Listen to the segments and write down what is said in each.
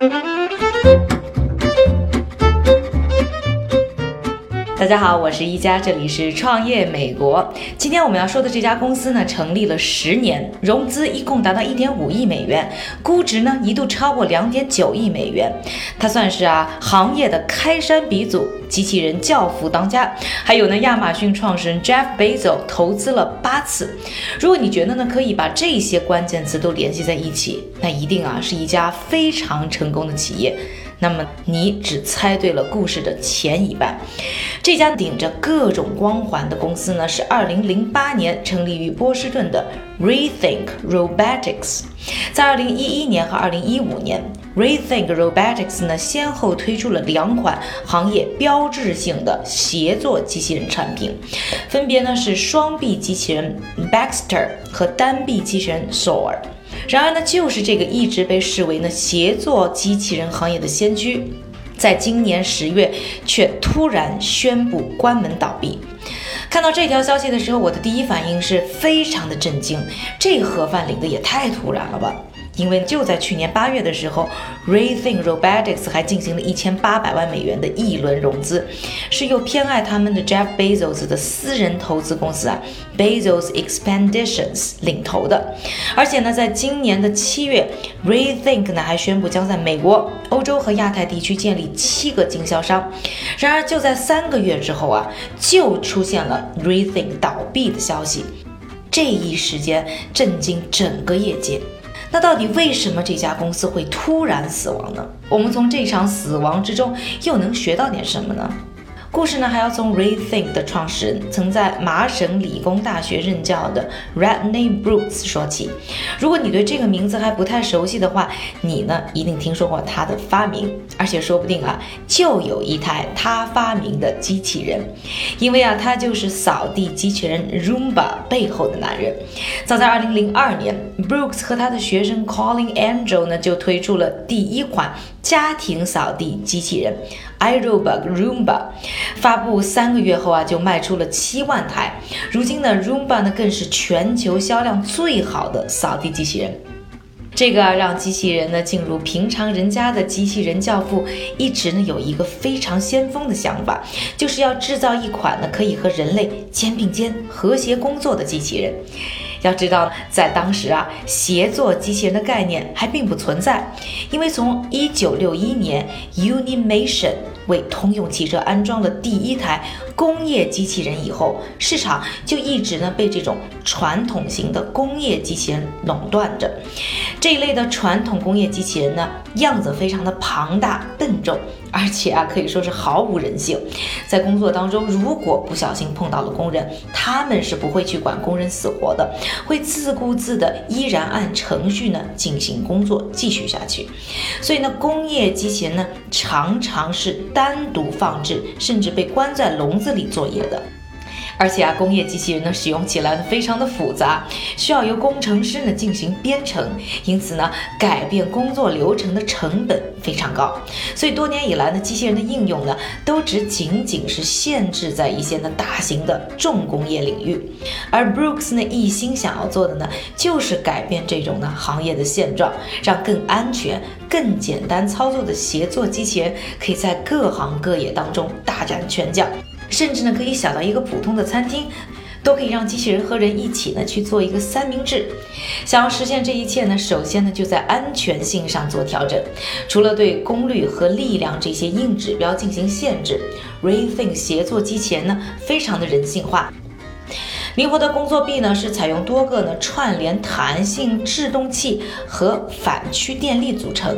Mm-hmm. 大家好，我是一加，这里是创业美国。今天我们要说的这家公司呢，成立了十年，融资一共达到一点五亿美元，估值呢一度超过两点九亿美元。它算是啊行业的开山鼻祖，机器人教父当家。还有呢，亚马逊创始人 Jeff Bezos 投资了八次。如果你觉得呢，可以把这些关键词都联系在一起，那一定啊是一家非常成功的企业。那么你只猜对了故事的前一半。这家顶着各种光环的公司呢，是2008年成立于波士顿的 Rethink Robotics。在2011年和2015年，Rethink Robotics 呢先后推出了两款行业标志性的协作机器人产品，分别呢是双臂机器人 Baxter 和单臂机器人 Soar。然而呢，就是这个一直被视为呢协作机器人行业的先驱，在今年十月却突然宣布关门倒闭。看到这条消息的时候，我的第一反应是非常的震惊，这盒饭领的也太突然了吧。因为就在去年八月的时候，Rethink Robotics 还进行了一千八百万美元的一轮融资，是由偏爱他们的 Jeff Bezos 的私人投资公司啊 Bezos Expeditions 领投的。而且呢，在今年的七月，Rethink 呢还宣布将在美国、欧洲和亚太地区建立七个经销商。然而就在三个月之后啊，就出现了 Rethink 倒闭的消息，这一时间震惊整个业界。那到底为什么这家公司会突然死亡呢？我们从这场死亡之中又能学到点什么呢？故事呢，还要从 Rethink 的创始人，曾在麻省理工大学任教的 Rodney Brooks 说起。如果你对这个名字还不太熟悉的话，你呢一定听说过他的发明，而且说不定啊就有一台他发明的机器人，因为啊他就是扫地机器人 Roomba 背后的男人。早在2002年，Brooks 和他的学生 Colin Angel 呢就推出了第一款家庭扫地机器人 iRobot Roomba。发布三个月后啊，就卖出了七万台。如今呢，Roomba 呢更是全球销量最好的扫地机器人。这个让机器人呢进入平常人家的机器人教父，一直呢有一个非常先锋的想法，就是要制造一款呢可以和人类肩并肩和谐工作的机器人。要知道，在当时啊，协作机器人的概念还并不存在，因为从一九六一年，Unimation 为通用汽车安装了第一台工业机器人以后，市场就一直呢被这种传统型的工业机器人垄断着。这一类的传统工业机器人呢，样子非常的庞大笨重。而且啊，可以说是毫无人性。在工作当中，如果不小心碰到了工人，他们是不会去管工人死活的，会自顾自的依然按程序呢进行工作，继续下去。所以呢，工业机器人呢常常是单独放置，甚至被关在笼子里作业的。而且啊，工业机器人呢使用起来呢非常的复杂，需要由工程师呢进行编程，因此呢改变工作流程的成本非常高。所以多年以来呢，机器人的应用呢都只仅仅是限制在一些呢大型的重工业领域。而 Brooks 呢一心想要做的呢就是改变这种呢行业的现状，让更安全、更简单操作的协作机器人可以在各行各业当中大展拳脚。甚至呢，可以小到一个普通的餐厅，都可以让机器人和人一起呢去做一个三明治。想要实现这一切呢，首先呢就在安全性上做调整。除了对功率和力量这些硬指标进行限制，Rethink 协作机器人呢非常的人性化。灵活的工作臂呢，是采用多个呢串联弹性制动器和反驱电力组成，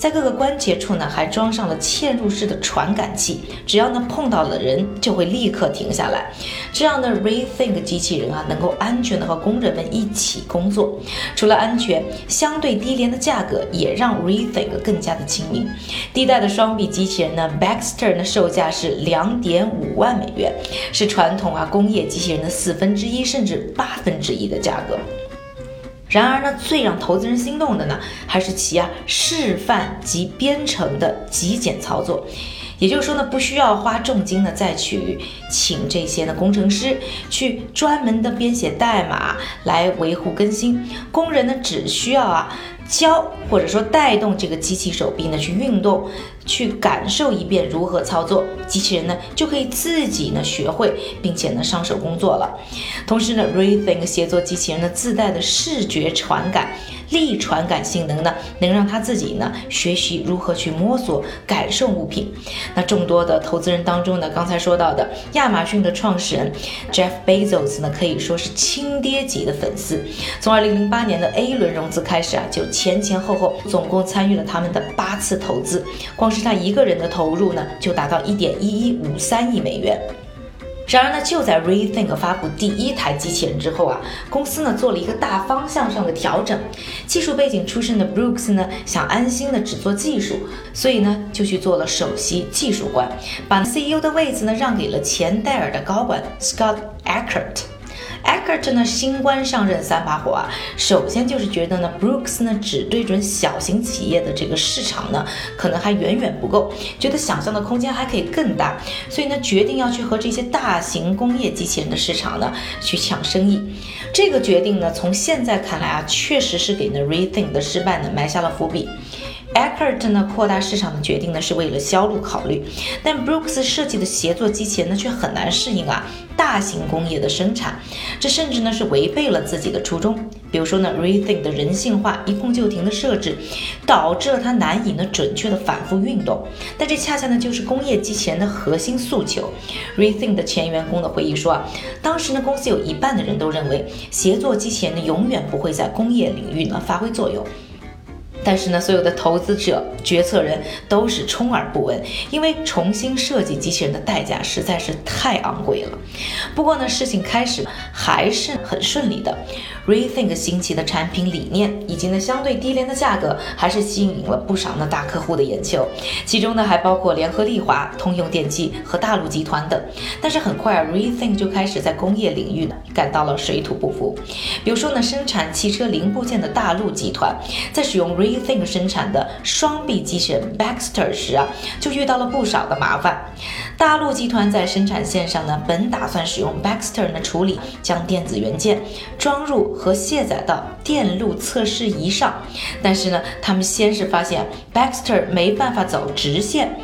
在各个关节处呢还装上了嵌入式的传感器，只要呢碰到了人就会立刻停下来。这样的 Rethink 机器人啊，能够安全的和工人们一起工作。除了安全，相对低廉的价格也让 Rethink 更加的亲民。第一代的双臂机器人呢，Baxter 呢售价是两点五万美元，是传统啊工业机器人的四分。分之一甚至八分之一的价格。然而呢，最让投资人心动的呢，还是其啊示范及编程的极简操作。也就是说呢，不需要花重金呢再去请这些呢工程师去专门的编写代码来维护更新，工人呢只需要啊。教或者说带动这个机器手臂呢去运动，去感受一遍如何操作，机器人呢就可以自己呢学会，并且呢上手工作了。同时呢，Rethink 协作机器人呢自带的视觉传感。力传感性能呢，能让他自己呢学习如何去摸索、感受物品。那众多的投资人当中呢，刚才说到的亚马逊的创始人 Jeff Bezos 呢，可以说是亲爹级的粉丝。从2008年的 A 轮融资开始啊，就前前后后总共参与了他们的八次投资，光是他一个人的投入呢，就达到1.1153亿美元。然而呢，就在 Rethink 发布第一台机器人之后啊，公司呢做了一个大方向上的调整。技术背景出身的 Brooks 呢，想安心的只做技术，所以呢就去做了首席技术官，把 CEO 的位子呢让给了前戴尔的高管 Scott Eckert。Eckert 呢新官上任三把火啊，首先就是觉得呢，Brooks 呢只对准小型企业的这个市场呢，可能还远远不够，觉得想象的空间还可以更大，所以呢决定要去和这些大型工业机器人的市场呢去抢生意。这个决定呢，从现在看来啊，确实是给呢 Rethink 的失败呢埋下了伏笔。Eckert 呢扩大市场的决定呢是为了销路考虑，但 Brooks 设计的协作机器人呢却很难适应啊大型工业的生产，这甚至呢是违背了自己的初衷。比如说呢，Rethink 的人性化一控就停的设置，导致了它难以呢准确的反复运动。但这恰恰呢就是工业机器人的核心诉求。Rethink 的前员工的回忆说啊，当时呢公司有一半的人都认为协作机器人呢永远不会在工业领域呢发挥作用。但是呢，所有的投资者、决策人都是充耳不闻，因为重新设计机器人的代价实在是太昂贵了。不过呢，事情开始还是很顺利的。Rethink 新奇的产品理念以及呢相对低廉的价格，还是吸引了不少呢大客户的眼球。其中呢还包括联合利华、通用电气和大陆集团等。但是很快啊，Rethink 就开始在工业领域呢感到了水土不服。比如说呢，生产汽车零部件的大陆集团，在使用 Re Rethink 生产的双臂机器人 Baxter 时啊，就遇到了不少的麻烦。大陆集团在生产线上呢，本打算使用 Baxter 的处理，将电子元件装入。和卸载到电路测试仪上，但是呢，他们先是发现 Baxter 没办法走直线，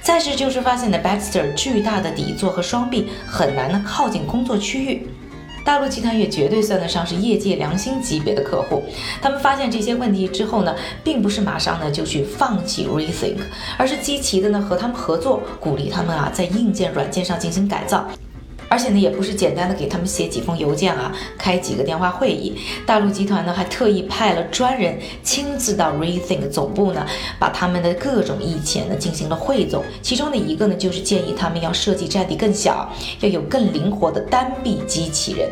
再是就是发现呢 Baxter 巨大的底座和双臂很难呢靠近工作区域。大陆集团也绝对算得上是业界良心级别的客户，他们发现这些问题之后呢，并不是马上呢就去放弃 Rethink，而是积极的呢和他们合作，鼓励他们啊在硬件软件上进行改造。而且呢，也不是简单的给他们写几封邮件啊，开几个电话会议。大陆集团呢，还特意派了专人亲自到 Rethink 总部呢，把他们的各种意见呢进行了汇总。其中的一个呢，就是建议他们要设计占地更小，要有更灵活的单臂机器人。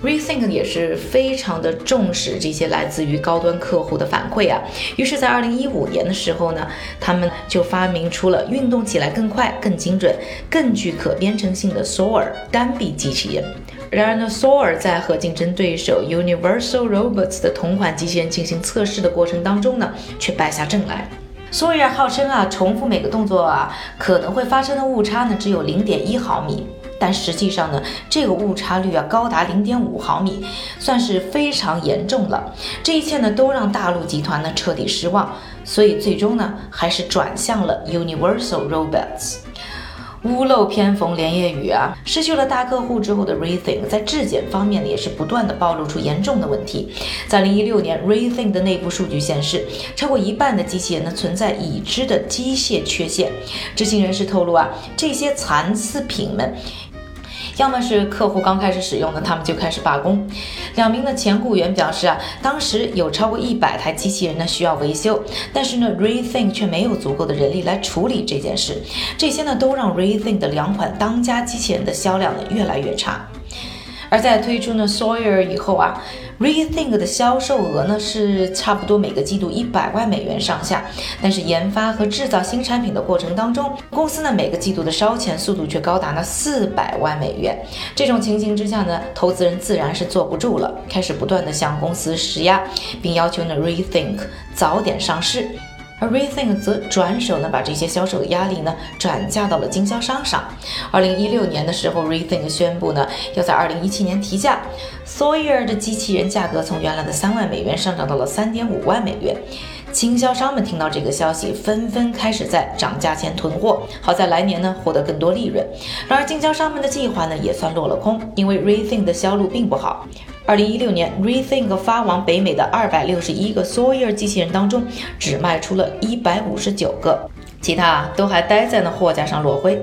Rethink 也是非常的重视这些来自于高端客户的反馈啊，于是，在二零一五年的时候呢，他们就发明出了运动起来更快、更精准、更具可编程性的 Soar 单臂机器人。然而呢，Soar 在和竞争对手 Universal Robots 的同款机器人进行测试的过程当中呢，却败下阵来。Soar 号称啊，重复每个动作啊，可能会发生的误差呢，只有零点一毫米。但实际上呢，这个误差率啊高达零点五毫米，算是非常严重了。这一切呢都让大陆集团呢彻底失望，所以最终呢还是转向了 Universal Robots。屋漏偏逢连夜雨啊，失去了大客户之后的 Rethink 在质检方面呢也是不断的暴露出严重的问题。在零一六年，Rethink 的内部数据显示，超过一半的机器人呢存在已知的机械缺陷。知情人士透露啊，这些残次品们。要么是客户刚开始使用呢，他们就开始罢工。两名的前雇员表示啊，当时有超过一百台机器人呢需要维修，但是呢，Rethink 却没有足够的人力来处理这件事。这些呢都让 Rethink 的两款当家机器人的销量呢越来越差。而在推出呢 Sawyer 以后啊。Rethink 的销售额呢是差不多每个季度一百万美元上下，但是研发和制造新产品的过程当中，公司呢每个季度的烧钱速度却高达了四百万美元。这种情形之下呢，投资人自然是坐不住了，开始不断的向公司施压，并要求呢 Rethink 早点上市。而 Rethink 则转手呢，把这些销售的压力呢转嫁到了经销商上。二零一六年的时候，Rethink 宣布呢，要在二零一七年提价，Sawyer 的机器人价格从原来的三万美元上涨到了三点五万美元。经销商们听到这个消息，纷纷开始在涨价前囤货，好在来年呢获得更多利润。然而，经销商们的计划呢也算落了空，因为 Rethink 的销路并不好。二零一六年，Rethink 发往北美的二百六十一个 Sawyer 机器人当中，只卖出了一百五十九个，其他都还待在那货架上落灰。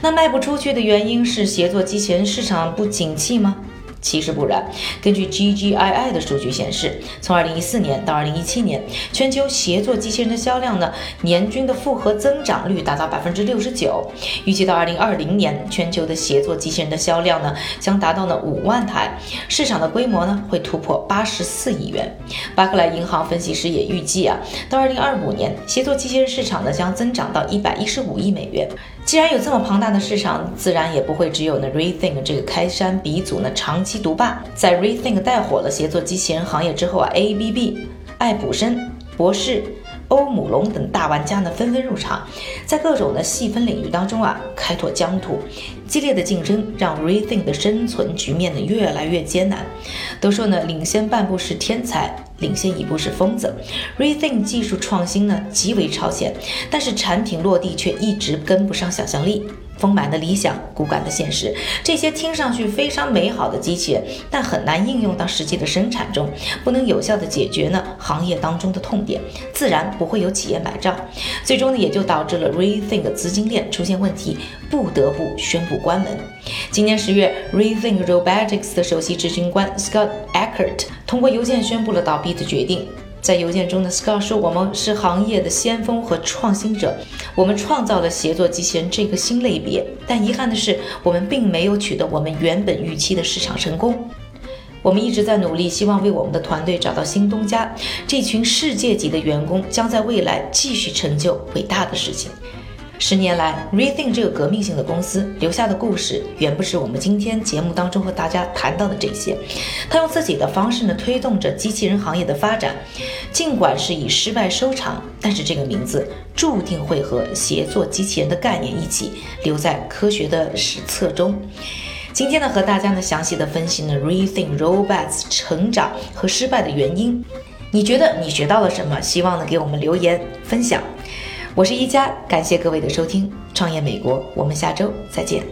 那卖不出去的原因是协作机器人市场不景气吗？其实不然，根据 GGII 的数据显示，从2014年到2017年，全球协作机器人的销量呢，年均的复合增长率达到百分之六十九。预计到2020年，全球的协作机器人的销量呢，将达到呢五万台，市场的规模呢，会突破八十四亿元。巴克莱银行分析师也预计啊，到2025年，协作机器人市场呢，将增长到一百一十五亿美元。既然有这么庞大的市场，自然也不会只有呢 Rethink 这个开山鼻祖呢长期独霸。在 Rethink 带火了协作机器人行业之后啊，ABB、爱普生、博士。欧姆龙等大玩家呢纷纷入场，在各种的细分领域当中啊开拓疆土，激烈的竞争让 Rethink 的生存局面呢越来越艰难。都说呢领先半步是天才，领先一步是疯子。Rethink 技术创新呢极为超前，但是产品落地却一直跟不上想象力。丰满的理想，骨感的现实，这些听上去非常美好的机器人，但很难应用到实际的生产中，不能有效的解决呢行业当中的痛点，自然不会有企业买账，最终呢也就导致了 Rethink 资金链出现问题，不得不宣布关门。今年十月，Rethink Robotics 的首席执行官 Scott Eckert 通过邮件宣布了倒闭的决定。在邮件中的 Scott 说：“我们是行业的先锋和创新者，我们创造了协作机器人这个新类别。但遗憾的是，我们并没有取得我们原本预期的市场成功。我们一直在努力，希望为我们的团队找到新东家。这群世界级的员工将在未来继续成就伟大的事情。”十年来，Rethink 这个革命性的公司留下的故事，远不是我们今天节目当中和大家谈到的这些。他用自己的方式呢，推动着机器人行业的发展。尽管是以失败收场，但是这个名字注定会和协作机器人的概念一起留在科学的史册中。今天呢，和大家呢详细的分析呢 Rethink Robots 成长和失败的原因。你觉得你学到了什么？希望呢给我们留言分享。我是一加，感谢各位的收听，创业美国，我们下周再见。